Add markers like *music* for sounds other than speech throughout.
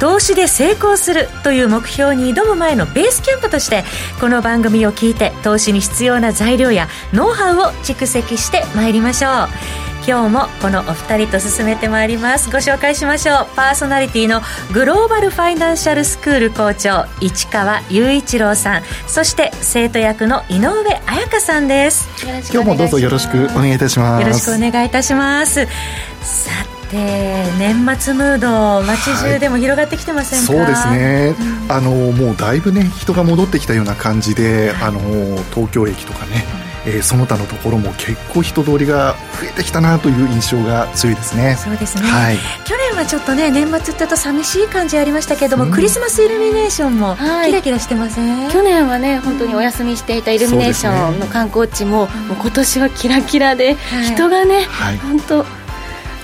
投資で成功するという目標に挑む前のベースキャンプとしてこの番組を聞いて投資に必要な材料やノウハウを蓄積してまいりましょう今日もこのお二人と進めてまいります。ご紹介しましょう。パーソナリティのグローバルファイナンシャルスクール校長市川雄一郎さんそして生徒役の井上彩香さんです。今日もどうぞよろしくお願いいたします。よろしくお願いいたします。さて年末ムード街中でも広がってきてませんか、はい、そうですね、うん、あのもうだいぶね人が戻ってきたような感じで、あの東京駅とかね、えー、その他のところも結構人通りが増えてきたなという印象が強いですね。そうですね、はい、去年はちょっとね年末ってと寂しい感じありましたけれども、うん、クリスマスイルミネーションもキラキラしてません、はい、去年はね本当にお休みしていたイルミネーションの観光地も,、もう今年はキラキラで、人がね、はい、本当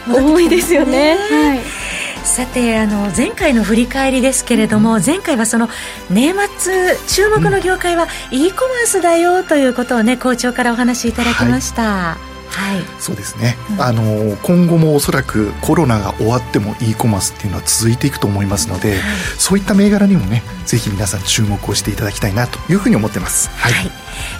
多いですよね、*laughs* はい。さてあの前回の振り返りですけれども、うん、前回はその年末注目の業界は e コマースだよということをね校長からお話しいただきました。はいはい、そうですね、うん、あの今後もおそらくコロナが終わっても e コマースっていうのは続いていくと思いますので、はい、そういった銘柄にもねぜひ皆さん注目をしていただきたいなというふうに思ってます。はい、はい。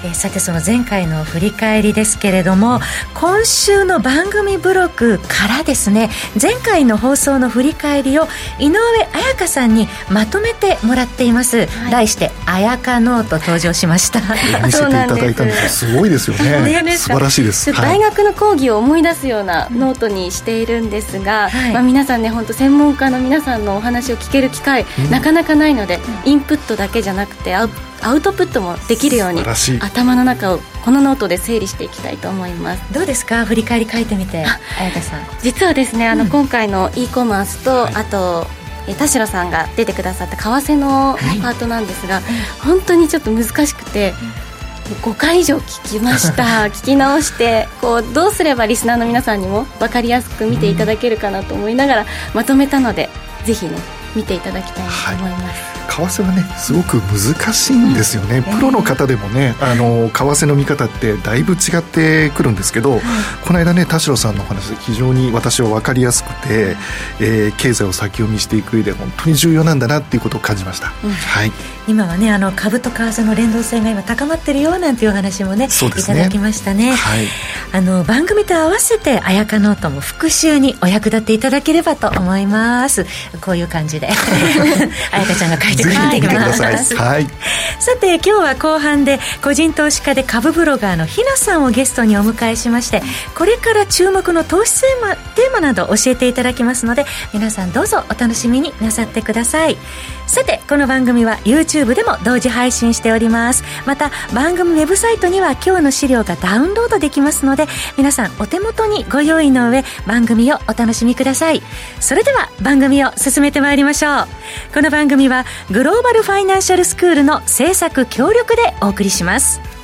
えー、さてその前回の振り返りですけれども今週の番組ブログからですね前回の放送の振り返りを井上彩香さんにまとめてもらっています、はい、題して「彩香ノート」登場しました。見せていただいたんです。すごいですよね。ね素晴らしいです、大学の講義を思い出すようなノートにしているんですが、はい、まあ、皆さんね本当専門家の皆さんのお話を聞ける機会、うん、なかなかないので、インプットだけじゃなくてアウアウトプットもできるように頭の中をこのノートで整理していきたいと思います。どうですか？振り返り書いてみて彩香さん。実はですねあの、うん、今回の e コマースと、はい、あと田代さんが出てくださった為替のパートなんですが、はい、本当にちょっと難しくて、5回以上聞きました。*laughs* 聞き直してこうどうすればリスナーの皆さんにも分かりやすく見ていただけるかなと思いながらまとめたのでぜひね見ていただきたいと思います、はい為替はねすごく難しいんですよね、プロの方でもねあの為替の見方ってだいぶ違ってくるんですけど、この間ね田代さんのお話非常に私は分かりやすくて、えー、経済を先読みしていく上で本当に重要なんだなっていうことを感じました、うん、はい、今はねあの株と為替の連動性が今高まってるよなんていうお話もね、ね、いただきましたね、はい、あの番組と合わせて彩香ノートも復習にお役立ていただければと思います。こういう感じで綾 *laughs* 香ちゃんが書いてくれています、はい、さて今日は後半で個人投資家で株ブロガーのひなさんをゲストにお迎えしましてこれから注目の投資テーマテーマなど教えていただきますので皆さんどうぞお楽しみになさってください。さてこの番組は YouTube でも同時配信しております。また番組ウェブサイトには今日の資料がダウンロードできますので皆さんお手元にご用意の上番組をお楽しみください。それでは番組を進めてまいりましょう。この番組はグローバルファイナンシャルスクールの制作協力でお送りします。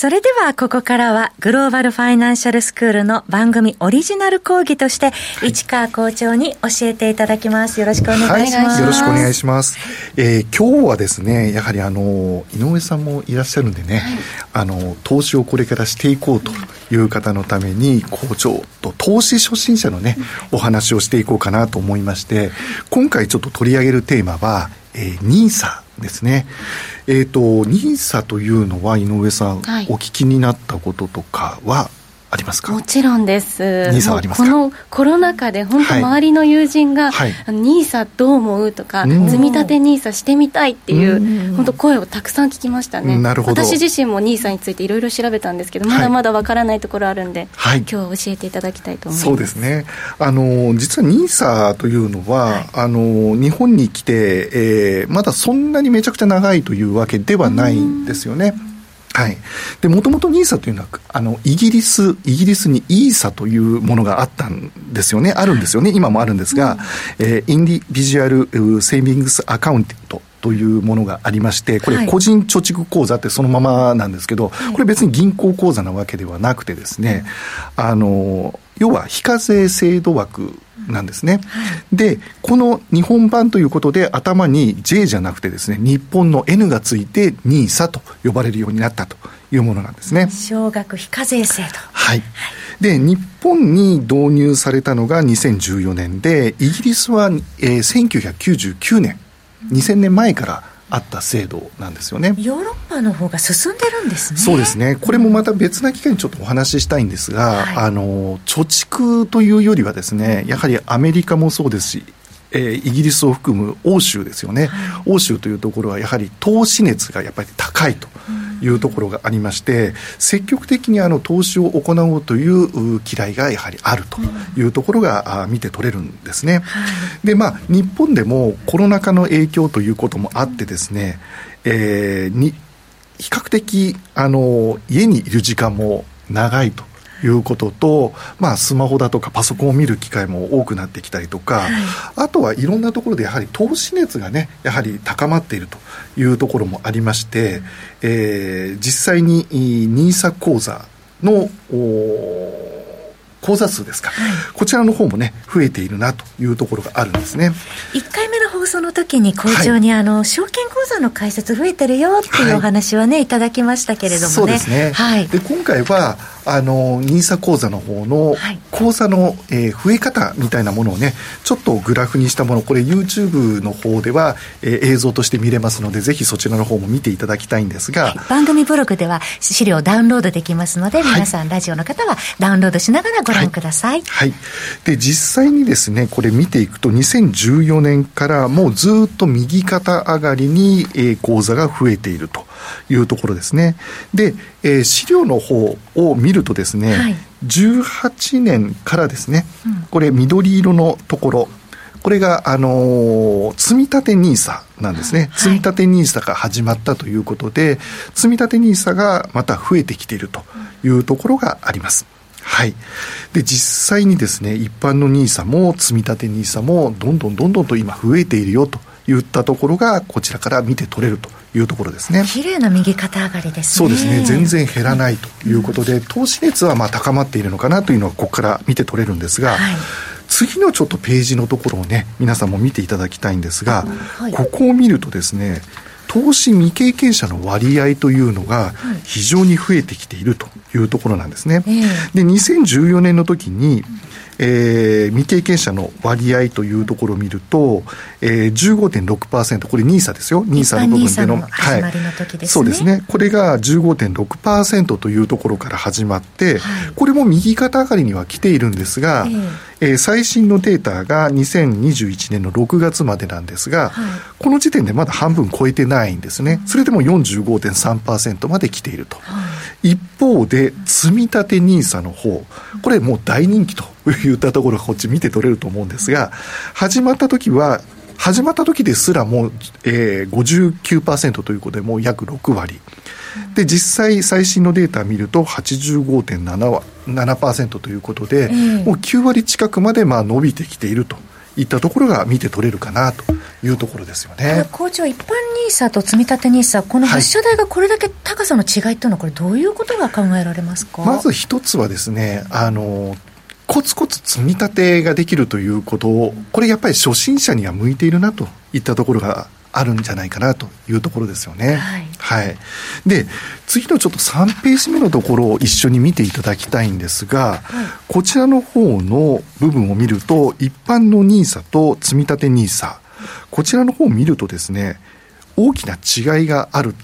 それではここからはグローバルファイナンシャルスクールの番組オリジナル講義として、市川校長に教えていただきます。よろしくお願いします。はい、よろしくお願いします。えー、今日はですね、やはりあの、井上さんもいらっしゃるんでね、はい、あの、投資をこれからしていこうという方のために、校長と投資初心者のね、お話をしていこうかなと思いまして、今回ちょっと取り上げるテーマは、えー、NISA ですね。えっ、ー、と、NISA というのは井上さん、はい、お聞きになったこととかはありますか？もちろんです。ニーサありますこのコロナ禍で本当周りの友人が、はい、ニーサどう思う？とか、積み立てニーサしてみたいっていう、本当声をたくさん聞きましたね。なるほど。私自身もニーサについていろいろ調べたんですけど、まだまだわからないところあるんで、はい、今日教えていただきたいと思います。そうですね。あの、実はニーサというのは、はい、あの、日本に来て、えー、まだそんなにめちゃくちゃ長いというわけではないんですよね。はい。で、もともと NISA というのは、あの、イギリス、イギリスに ESA というものがあったんですよね。あるんですよね。今もあるんですが、うん、えー、インディビジュアルセービングスアカウントというものがありまして、これ、個人貯蓄口座ってそのままなんですけど、これ別に銀行口座なわけではなくてですね、あの、要は非課税制度枠なんですね。で、この日本版ということで頭に J じゃなくてですね、日本の N がついて NISA と呼ばれるようになったというものなんですね。少額非課税制度。はい。で、日本に導入されたのが2014年で、イギリスは、えー、1999年、2000年前からあった制度なんですよね。ヨーロッパの方が進んでるんですね。そうですね。これもまた別な機会にちょっとお話ししたいんですが、はい、あの貯蓄というよりはですねやはりアメリカもそうですしえー、イギリスを含む欧州ですよね、はい、欧州というところはやはり投資熱がやっぱり高いと。いうところがありまして、積極的にあの投資を行おうという嫌いがやはりあるというところが見て取れるんですね。で、まあ、日本でもコロナ禍の影響ということもあってですね、えー、に比較的あの家にいる時間も長いということと、まあ、スマホだとかパソコンを見る機会も多くなってきたりとか、はい、あとはいろんなところでやはり投資熱がねやはり高まっているというところもありまして、えー、実際に NISA 講座の口座数ですか、はい、こちらの方もね増えているなというところがあるんですね。1回目の放送の時に校長に、はい、あの証券口座の開設増えてるよっていうお話はね、はい、いただきましたけれどもね。そうですね、はい、で今回はあの NISA 口座の方の口座の、えー、増え方みたいなものをねちょっとグラフにしたものこれ YouTube の方では、えー、映像として見れますのでぜひそちらの方も見ていただきたいんですが、はい、番組ブログでは資料ダウンロードできますので、皆さんラジオの方はダウンロードしながらご覧ください、はい、はい、で実際にですねこれ見ていくと2014年からもうずっと右肩上がりに、えー、口座が増えているというところですね。で、えー、資料の方を見るとですね、はい、18年からですね、これ緑色のところ、これが、あのー、積立 NISA なんですね。はい、積立 NISA が始まったということで、積立 NISA がまた増えてきているというところがあります。はい。で、実際にですね、一般の NISA も積立 NISA もどんどんどんどんと今増えているよといったところがこちらから見て取れるというところですね。綺麗な右肩上がりですね。そうですね。全然減らないということで、うん、投資熱はまあ高まっているのかなというのはここから見て取れるんですが、はい、次のちょっとページのところをね皆さんも見ていただきたいんですが、はい、ここを見るとですね投資未経験者の割合というのが非常に増えてきているというところなんですね。で2014年の時に、えー、未経験者の割合というところを見ると、えー、15.6%、これ NISA ですよ、NISA の部分での。はい、そうですね。これが15.6%というところから始まって、はい、これも右肩上がりには来ているんですが、えーえー、最新のデータが2021年の6月までなんですが、はい、この時点でまだ半分超えてないんですね。それでも45.3%まで来ていると。はい、一方で、積立 NISA の方、これもう大人気と言ったところがこっち見て取れると思うんですが、始まった時は、始まった時ですらもう、えー、59%ということでもう約6割。で、実際最新のデータを見ると85.7%ということで、もう9割近くまでまあ伸びてきていると。いったところが見て取れるかなというところですよね。校長、一般 NISA と積立 NISA、この発射台がこれだけ高さの違いというのは、これ、どういうことが考えられますか？まず一つはですね、あのコツコツ積み立てができるということを、これやっぱり初心者には向いているなといったところがあるんじゃないかなというところですよね。はい。はい、で、次のちょっと3ページ目のところを一緒に見ていただきたいんですが、はい、こちらの方の部分を見ると、一般の NISA と積立 NISA、こちらの方を見るとですね、大きな違いがある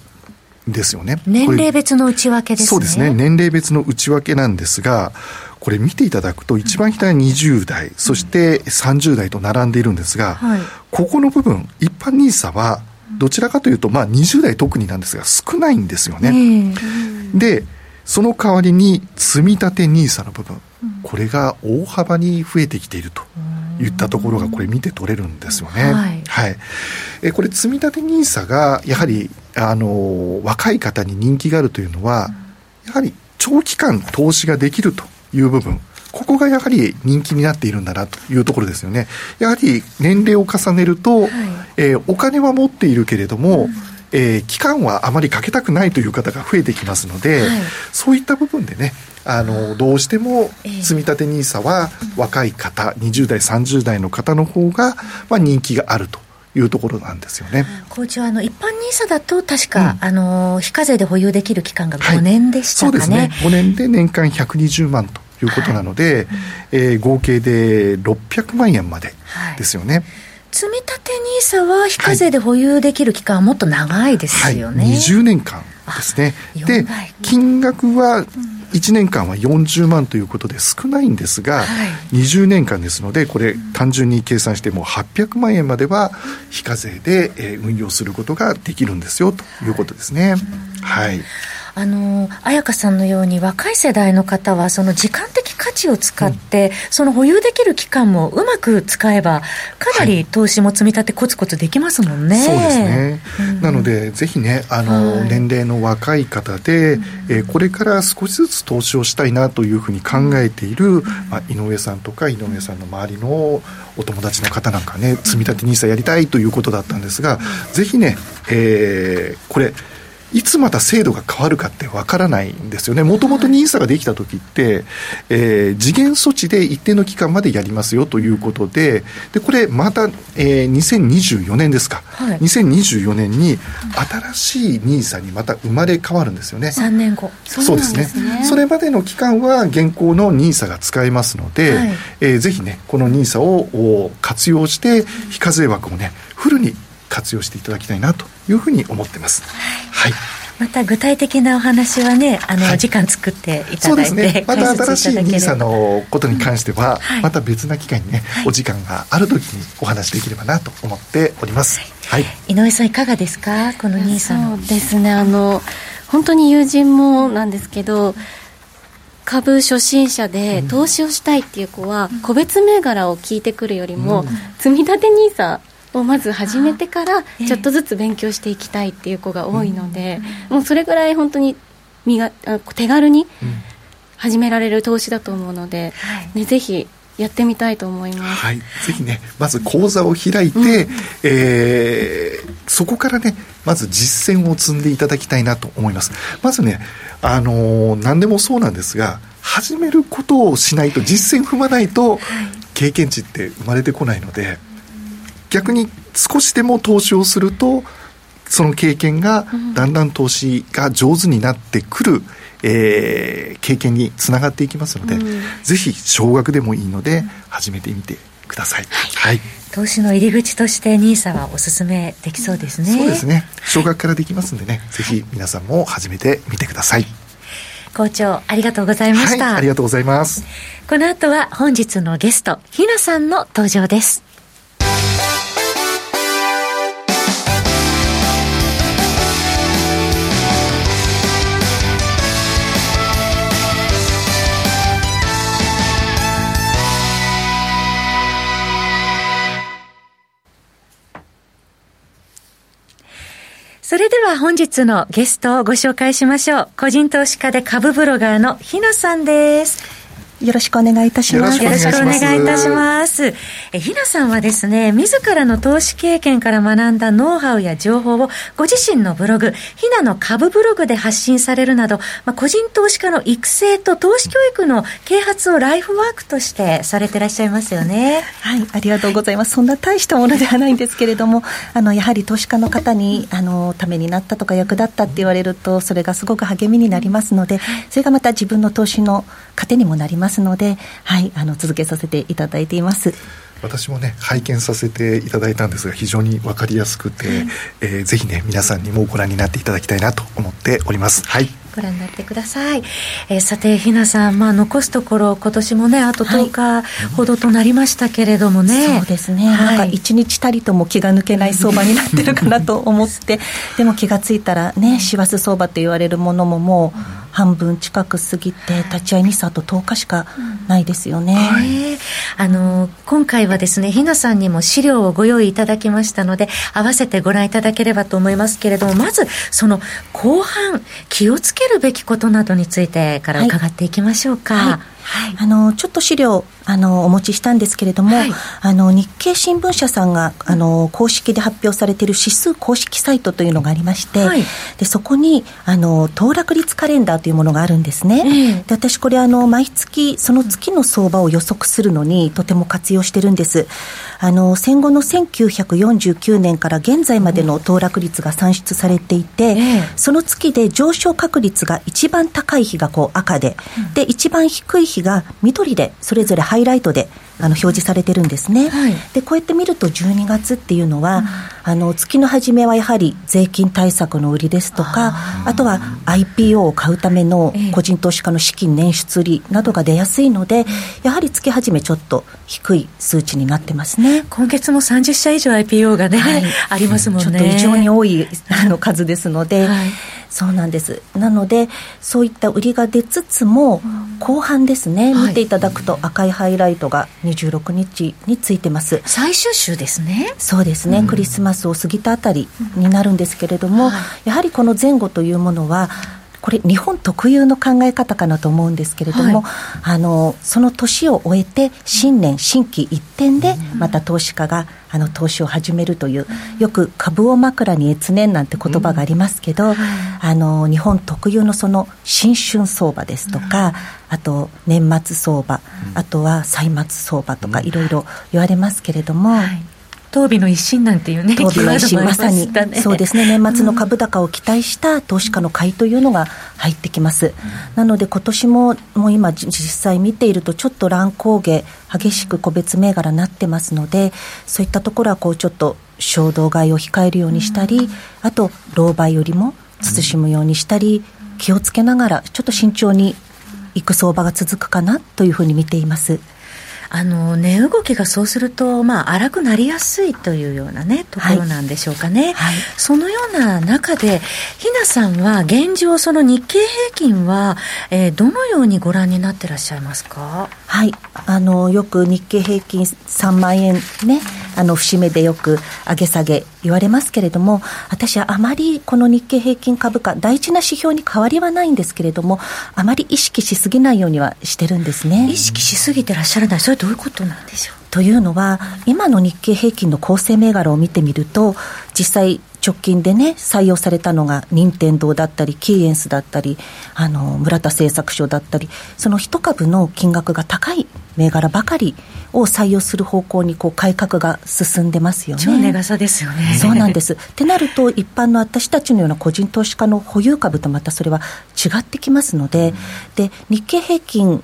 んですよね。年齢別の内訳ですね。そうですね。年齢別の内訳なんですが、これ見ていただくと一番左は20代、そして30代と並んでいるんですが、はい、ここの部分一般 NISA はどちらかというと、まあ、20代特になんですが少ないんですよね。でその代わりに積立 NISA の部分これが大幅に増えてきているといったところがこれ見て取れるんですよね。はい、はい、えこれ積立 NISA がやはりあの若い方に人気があるというのは、やはり長期間投資ができるという部分。ここがやはり人気になっているんだなというところですよね。やはり年齢を重ねると、はい、えー、お金は持っているけれども、うん。えー、期間はあまりかけたくないという方が増えてきますので、はい、そういった部分でねあのどうしても積立 NISA は若い方、20代30代の方の方が、まあ、人気があるというところなんですよね。校長あの一般ニーサだと確か、うん、あの非課税で保有できる期間が5年でしたかね。はい、そうですね。5年で年間120万ということなので、はい、えー、合計で600万円までですよね。はい積立 NISA は非課税で保有できる期間はもっと長いですよね。はい、20年間ですね。で、金額は1年間は40万ということで少ないんですが、はい、20年間ですので、これ、単純に計算しても800万円までは非課税で、えー、運用することができるんですよということですね。はい、はいあの彩香さんのように若い世代の方はその時間的価値を使って、うん、その保有できる期間もうまく使えばかなり投資も積み立てコツコツできますもんね。そうですね、うん、なのでぜひねあの、はい、年齢の若い方で、うん、えー、これから少しずつ投資をしたいなというふうに考えている、まあ、井上さんとか井上さんの周りのお友達の方なんかね積み立て NISA やりたいということだったんですが、ぜひね、えー、これいつまた制度が変わるかってわからないんですよね。もともと NISA ができた時って、えー、次元措置で一定の期間までやりますよということで、で、これまた、えー、2024年ですか。はい、2024年に新しい NISA にまた生まれ変わるんですよね。3年後。そうですね。それまでの期間は現行の NISA が使えますので、はい、えー、ぜひね、この NISA を活用して、非課税枠をね、フルに活用していただきたいなというふうに思ってます。はい。また具体的なお話はね、あの、はい、時間作っていただいて、ね、また新しい NISA のことに関しては、はい、また別な機会にね、はい、お時間がある時にお話できればなと思っております。はい。井上さんいかがですか、この NISA の。そうですね、あの本当に友人もなんですけど。株初心者で投資をしたいっていう子は、個別銘柄を聞いてくるよりも、積み立て NISA をまず始めてからちょっとずつ勉強していきたいっていう子が多いので、もうそれぐらい本当に身が手軽に始められる投資だと思うので、ね、ぜひやってみたいと思います、はい、ぜひねまず講座を開いて、うん、えー、そこからねまず実践を積んでいただきたいなと思います。まずねあのー、何でもそうなんですが始めることをしないと実践踏まないと経験値って生まれてこないので逆に少しでも投資をするとその経験がだんだん投資が上手になってくる、えー、経験につながっていきますので、うん、ぜひ少額でもいいので始めてみてください、はい、投資の入り口として NISA はおすすめできそうですね、そうですね。少額からできますんでね。ぜひ皆さんも始めてみてください。校長ありがとうございました、はい、ありがとうございます。この後は本日のゲストひなさんの登場ですそれでは本日のゲストをご紹介しましょう。個人投資家で株ブロガーのひなさんです。よろしくお願いいたします。よろしくお願いいたします。え、ひなさんはですね、自らの投資経験から学んだノウハウや情報をご自身のブログ、ひなの株ブログで発信されるなど、まあ、個人投資家の育成と投資教育の啓発をライフワークとしてされていらっしゃいますよね。はい、ありがとうございます。そんな大したものではないんですけれども、*laughs* あの、やはり投資家の方に、あの、ためになったとか役立ったって言われると、それがすごく励みになりますので、それがまた自分の投資の糧にもなりますので、はい、あの続けさせていただいています。私もね拝見させていただいたんですが非常に分かりやすくて、えー、ぜひね皆さんにもご覧になっていただきたいなと思っております。はい。ご覧になってください、えー、さてひなさん、まあ、残すところ今年もねあと10日ほどとなりましたけれどもね、はい、そうですね、はい、なんか一日たりとも気が抜けない相場になってるかなと思って。*laughs* でも気が付いたらね師走相場って言われるものももう半分近く過ぎて立ち会いにさと10日しかないですよね、はい、あの今回はですねひなさんにも資料をご用意いただきましたので合わせてご覧いただければと思いますけれどもまずその後半気をつけるべきことなどについてから伺っていきましょうか、はいはいはい、あのちょっと資料あのお持ちしたんですけれども、はい、あの日経新聞社さんがあの公式で発表されている指数公式サイトというのがありまして、はい、でそこにあの騰落率カレンダーというものがあるんですね、えー、で私これあの毎月その月の相場を予測するのにとても活用してるんです。あの戦後の1949年から現在までの騰落率が算出されていて、えー、その月で上昇確率が一番高い日がこう赤で、うん、で一番低い日が緑でそれぞれハイライトであの表示されてるんですね、はい、でこうやって見ると12月っていうのは、うん、あの月の初めはやはり税金対策の売りですとかあとは IPO を買うための個人投資家の資金捻出売りなどが出やすいので、やはり月始めちょっと低い数値になってますね。今月も30社以上 IPO がね、はい、*laughs* ありますもんね。ちょっと異常に多いあの数ですので、はいそうなんです。なのでそういった売りが出つつも、後半ですね、見ていただくと赤いハイライトが26日についてます。最終週ですね。そうですね、うん、クリスマスを過ぎたあたりになるんですけれども、やはりこの前後というものはこれ日本特有の考え方かなと思うんですけれども、はい、あのその年を終えて新年新規一転でまた投資家があの投資を始めるというよく株を枕に越年なんて言葉がありますけど、あの日本特有のその新春相場ですとか、あと年末相場、あとは歳末相場とかいろいろ言われますけれども。はい当美の一心なんていうね、当美の一心、まさに、そうですね、年末の株高を期待した投資家の買いというのが入ってきます。うん、なので、今年ももう今、実際見ていると、ちょっと乱高下、激しく個別銘柄になってますので、そういったところはこうちょっと衝動買いを控えるようにしたり、うん、あと、老媒よりも慎むようにしたり、気をつけながら、ちょっと慎重にいく相場が続くかなというふうに見ています。あの値動きがそうすると、まあ、荒くなりやすいというような、ね、ところなんでしょうかね、はい。はい、そのような中で、ひなさんは現状、その日経平均は、えー、どのようにご覧になってらっしゃいますか？はい。あのよく日経平均3万円ね、あの節目でよく上げ下げ言われますけれども、私はあまりこの日経平均株価、大事な指標に変わりはないんですけれども、あまり意識しすぎないようにはしてるんですね。意識しすぎてらっしゃらない、それどういうことなんでしょう？というのは、今の日経平均の構成銘柄を見てみると、実際、直近でね、採用されたのが、任天堂だったり、キーエンスだったり、あの、村田製作所だったり、その一株の金額が高い銘柄ばかりを採用する方向にこう改革が進んでますよね。超値傘ですよね。そうなんです。ってなると、一般の私たちのような個人投資家の保有株とまたそれは違ってきますので、うん、で、日経平均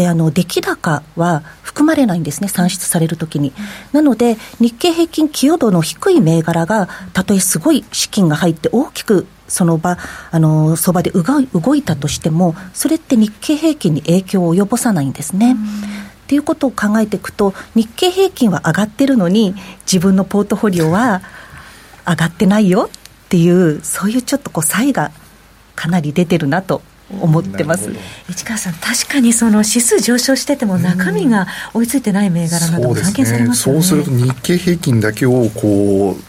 であの出来高は含まれないんですね、算出されるときに。なので、日経平均寄与度の低い銘柄が、たとえすごい資金が入って大きくその場、あの相場で動いたとしても、それって日経平均に影響を及ぼさないんですね。っていうことを考えていくと、日経平均は上がってるのに、自分のポートフォリオは上がってないよっていう、そういうちょっとこう差異がかなり出てるなと思ってます。市川さん、確かにその指数上昇してても、中身が追いついてない銘柄なども散見されますよね、そう、ね、すると日経平均だけをこう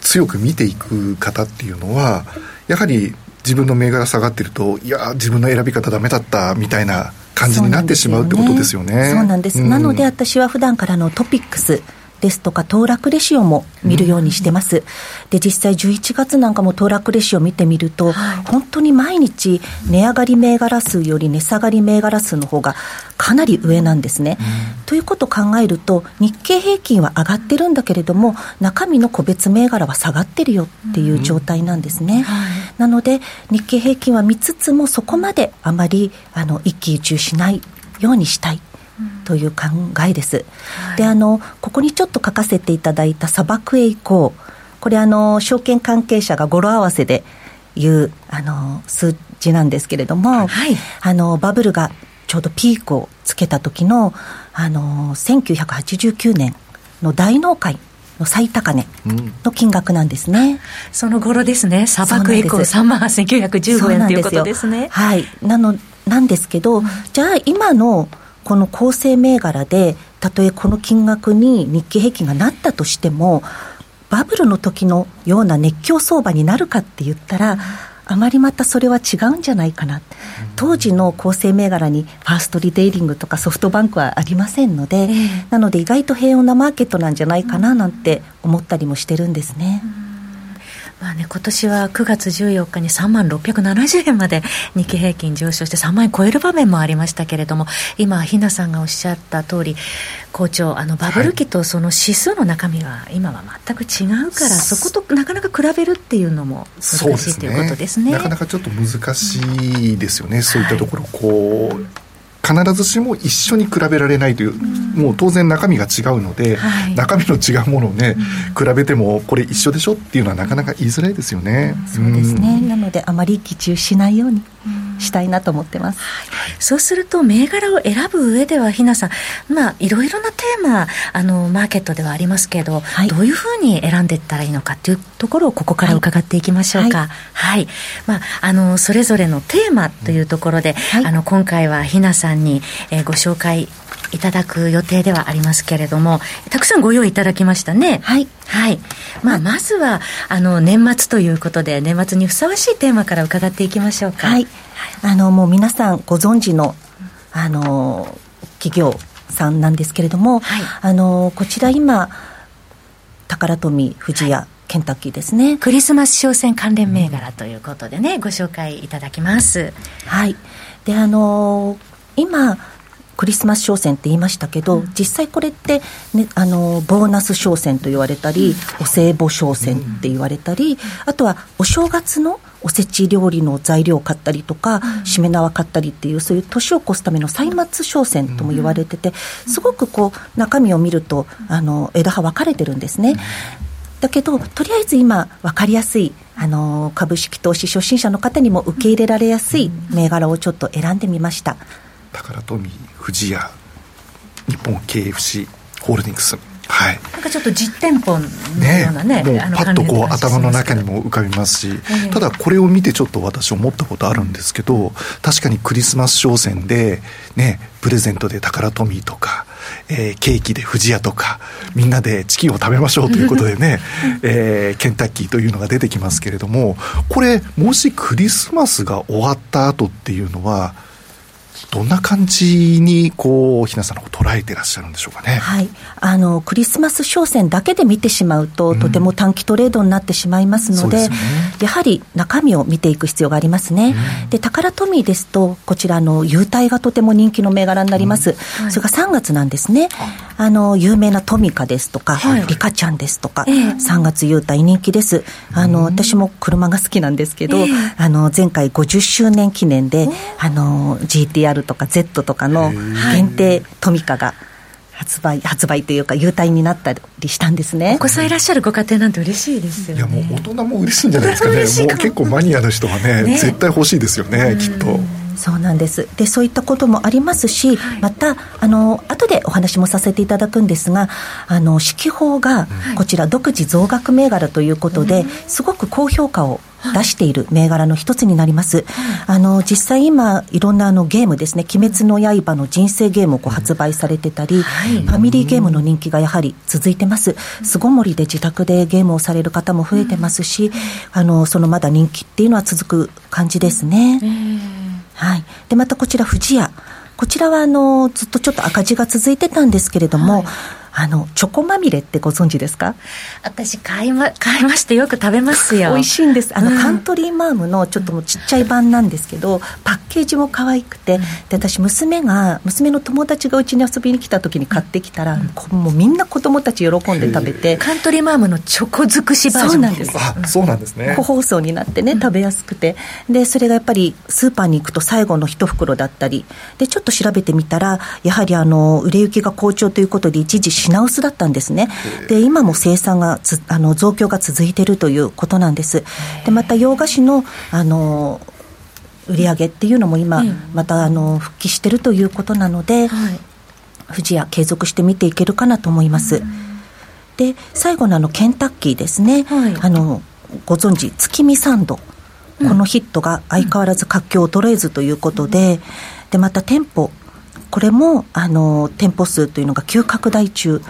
強く見ていく方っていうのは、やはり自分の銘柄下がってると、いや、自分の選び方だめだったみたいな感じになってしまうってことですよね。そうなんです、なので私は普段からのトピックスですとか、騰落レシオも見るようにしてます。で、実際11月なんかも騰落レシオ見てみると、はい、本当に毎日値上がり銘柄数より値下がり銘柄数の方がかなり上なんですね。ということを考えると、日経平均は上がってるんだけれども、中身の個別銘柄は下がってるよっていう状態なんですね。はい、なので、日経平均は見つつも、そこまであまりあの一喜一憂しないようにしたい。という考えです。はい、であのここにちょっと書かせていただいた砂漠へ行こう。これあの証券関係者が語呂合わせで言うあの数字なんですけれども、はい、あのバブルがちょうどピークをつけた時のあの1989年の大納会の最高値の金額なんですね、うん、その頃ですね、砂漠エコー3万8915円ということですね。はい。なのなんですけど、うん、じゃあ今のこの構成銘柄でたとえこの金額に日経平均がなったとしてもバブルの時のような熱狂相場になるかって言ったら、あまりまたそれは違うんじゃないかな、当時の構成銘柄にファーストリテイリングとかソフトバンクはありませんので、なので意外と平穏なマーケットなんじゃないかななんて思ったりもしてるんですね。まあね、今年は9月14日に3万670円まで日経平均上昇して3万円超える場面もありましたけれども今、ひなさんがおっしゃった通り校長あのバブル期とその指数の中身は今は全く違うから、はい、そことなかなか比べるっていうのも難しい、ね、ということですね。なかなかちょっと難しいですよね、そういったところこう、必ずしも一緒に比べられないという、うん、もう当然中身が違うので、はい、中身の違うものをね、うん、比べてもこれ一緒でしょっていうのはなかなか言いづらいですよね。うん、そうですね、なのであまり期中しないように。したいなと思ってます、そうすると銘柄を選ぶ上ではひなさんまあいろいろなテーマあのマーケットではありますけど、はい、どういうふうに選んでいったらいいのかというところをここから伺っていきましょうか。はい、はい、まああのそれぞれのテーマというところで、はい、あの今回はひなさんに、えー、ご紹介いただく予定ではありますけれども、たくさんご用意いただきましたね。はい。はい。まあ、まずは、あの、年末ということで、年末にふさわしいテーマから伺っていきましょうか。はい。あの、もう皆さんご存知の、あの、企業さんなんですけれども、はい、あの、こちら今、宝富、富士屋、はいケンタッキーですねクリスマス商戦関連銘柄ということでね、ご紹介いただきますはいであのー、今クリスマス商戦って言いましたけど、うん、実際これって、ね、あのボーナス商戦と言われたり、うん、お歳暮商戦って言われたり、うん、あとはお正月のおせち料理の材料を買ったりとか、しめ縄買ったりっていうそういう年を越すための歳末商戦とも言われてて、すごくこう中身を見るとあの枝葉分かれてるんですね。だけどとりあえず今分かりやすいあの株式投資初心者の方にも受け入れられやすい銘柄をちょっと選んでみました。宝富富士屋日本 KFC ホールディングス。はい、なんかちょっと実店舗のようなね、ね、もうパッとこう頭の中にも浮かびますし、えー、ただこれを見てちょっと私思ったことあるんですけど確かにクリスマス商戦でねプレゼントで宝トミーとか、えー、ケーキで富士屋とかみんなでチキンを食べましょうということでね、えー、ケンタッキーというのが出てきますけれどもこれもしクリスマスが終わった後っていうのはどんな感じにこうひなさんの捉えてらっしゃるんでしょうかね。はい、あのクリスマス商戦だけで見てしまうと、うん、とても短期トレードになってしまいますので、ね、やはり中身を見ていく必要がありますね。うん、で宝トミーですとこちらの優待がとても人気の銘柄になります。うんそれが3月なんですね。あの有名なトミカですとか、はい、リカちゃんですとか、えー、3月優待人気です。あの私も車が好きなんですけど、えー、あの前回50周年記念であの GTR R とか Z とかの限定トミカが発売発売というか優待になったりしたんですね。お子さんいらっしゃるご家庭なんて嬉しいですよね。いやもう大人も嬉しいんじゃないですかね。も。う結構マニアの人はね、ね、絶対欲しいですよねきっと。そうなんです。でそういったこともありますし、はい、またあの後でお話もさせていただくんですがあの四季報がこちら独自増額銘柄ということで、すごく高評価を出している銘柄の一つになります、はい、あの実際今いろんなあのゲームですね「鬼滅の刃」の人生ゲームをこう発売されてたり、はい、ファミリーゲームの人気がやはり続いてます。巣ごもりで自宅でゲームをされる方も増えてますし、あのそのまだ人気っていうのは続く感じですね、はい、でまたこちら富士屋。こちらはあのずっとちょっと赤字が続いてたんですけれども、はいあのチョコまみれってご存知ですか？私買いま買いましてよく食べますよ。美味しいんです。あの、うん、カントリーマームのちょっともうちっちゃい版なんですけどパッケージも可愛くて、うん、で私娘が娘の友達がうちに遊びに来た時に買ってきたら、うん、もうみんな子供たち喜んで食べて。カントリーマームのチョコ尽くしバージョン。そうなんです。あそうなんですね。個包装になってね食べやすくて。でそれがやっぱりスーパーに行くと最後の一袋だったり。でちょっと調べてみたらやはりあの売れ行きが好調ということで一時品薄だったんですね。で、今も生産がつあの増強が続いているということなんです。で、また洋菓子のあの売り上げっていうのも今、またあの復帰しているということなので、はい、富士屋継続して見ていけるかなと思います。で最後のあのケンタッキーですね、はい、あのご存知月見サンド、このヒットが相変わらず活況を衰えずということで、でまた店舗これもあの店舗数というのが急拡大中、うん、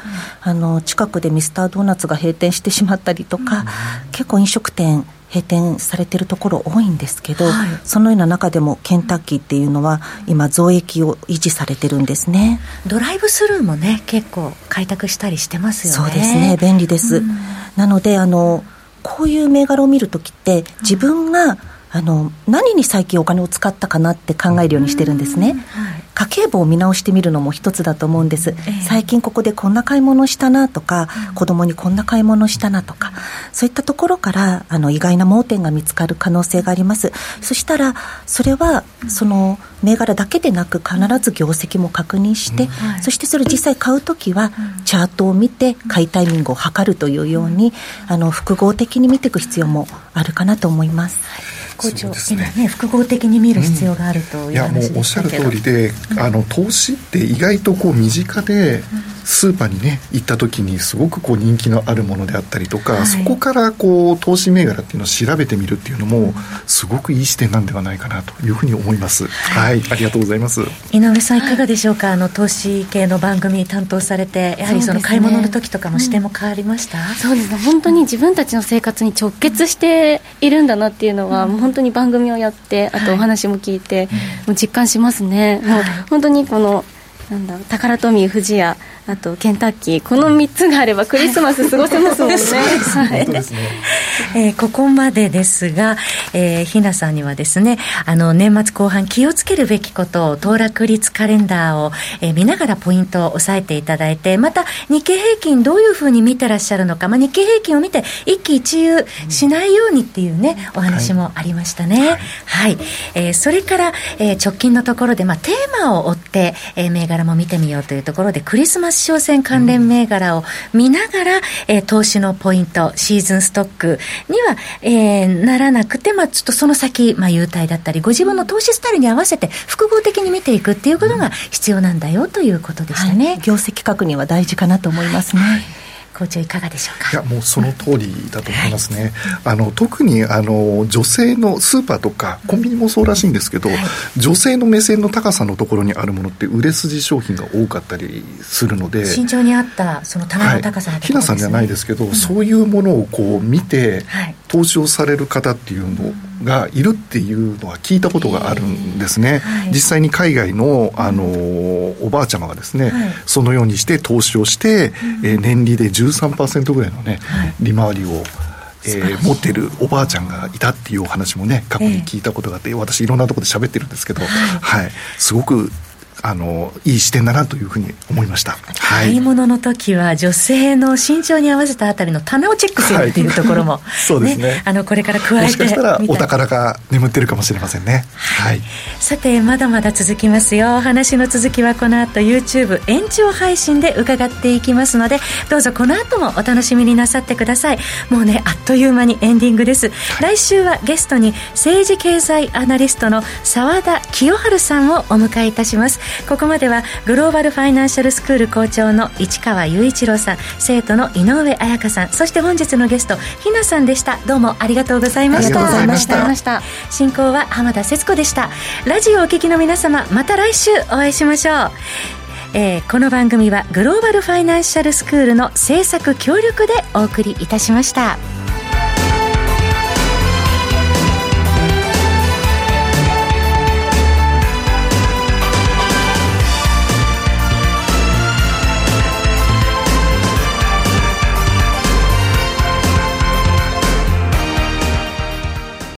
あの近くでミスタードーナツが閉店してしまったりとか、うん、結構飲食店閉店されてるところ多いんですけど、はい、そのような中でもケンタッキーっていうのは今増益を維持されてるんですね。ドライブスルーもね結構開拓したりしてますよね。そうですね。便利です、うん、なのであのこういう銘柄を見るときって自分が、あの何に最近お金を使ったかなって考えるようにしてるんですね、はい。家計簿を見直してみるのも一つだと思うんです、えー、最近ここでこんな買い物したなとか、うん、子供にこんな買い物したなとか、そういったところからあの意外な盲点が見つかる可能性があります。そしたらそれはその銘柄だけでなく必ず業績も確認して、うん。はい、そしてそれ実際買うときはチャートを見て買いタイミングを測るというように、あの複合的に見ていく必要もあるかなと思います。校長、ね、今ね複合的に見る必要があるという、うん、いやもうおっしゃる通りで、あの投資って意外とこう身近で、スーパーにね行った時にすごくこう人気のあるものであったりとか、はい、そこからこう投資銘柄っていうのを調べてみるっていうのもすごくいい視点なんではないかなというふうに思います。はい、はい、ありがとうございます。井上さんいかがでしょうか？あの投資系の番組担当されてやはりその買い物の時とかも視点も変わりました？そうですね。本当に自分たちの生活に直結しているんだなっていうのは、うん、もう本当に番組をやってあとお話も聞いて、はい、もう実感しますね。もう本当にこのなんだタカラトミー富士屋あとケンタッキーこの3つがあればクリスマス過ごせますもんね。はい、えー、ここまでですが、えー、ひなさんにはですねあの年末後半気をつけるべきことを騰落率カレンダーを、えー、見ながらポイントを押さえていただいてまた日経平均どういうふうに見てらっしゃるのか、まあ、日経平均を見て一喜一憂しないようにっていうねお話もありましたね。はい、はい、えー、それから、えー、直近のところで、まあ、テーマを追って、えー、銘柄も見てみようというところでクリスマス商戦関連銘柄を見ながら、えー、投資のポイント、シーズンストックには、えー、ならなくて、まあ、ちょっとその先、まあ、優待だったり、ご自分の投資スタイルに合わせて複合的に見ていくっていうことが必要なんだよということでしたね。はい、業績確認は大事かなと思いますね。はい校長いかがでしょうか？いやもうその通りだと思いますね、はい、あの特にあの女性のスーパーとかコンビニもそうらしいんですけど、はい、女性の目線の高さのところにあるものって売れ筋商品が多かったりするので慎重に合ったその棚の高さのところね、はい、ひなさんじゃないですけど、うん、そういうものをこう見て、投資をされる方っていうのがいるっていうのは聞いたことがあるんですね、はい、実際に海外のあのおばあちゃまがですね、はい、そのようにして投資をして、えー、年利で13%ぐらいのね、はい、利回りをえー、持ってるおばあちゃんがいたっていうお話もね過去に聞いたことがあって、私いろんなところで喋ってるんですけど、はい、すごくあのいい視点だなというふうに思いました、はい、買い物の時は女性の身長に合わせたあたりの棚をチェックするっていうところも、はい、そうですね。あのこれから加えてもしかしたらお宝が眠ってるかもしれませんね、はい、さてまだまだ続きますよ。話の続きはこの後 YouTube 延長配信で伺っていきますのでどうぞこの後もお楽しみになさってください。もうねあっという間にエンディングです、はい、来週はゲストに政治経済アナリストの澤田清春さんをお迎えいたしますここまではグローバルファイナンシャルスクール校長の市川雄一郎さん生徒の井上彩香さんそして本日のゲストひなさんでした。どうもありがとうございました。ありがとうございました。進行は浜田節子でした。ラジオをお聞きの皆様また来週お会いしましょう。えー、この番組はグローバルファイナンシャルスクールの制作協力でお送りいたしました。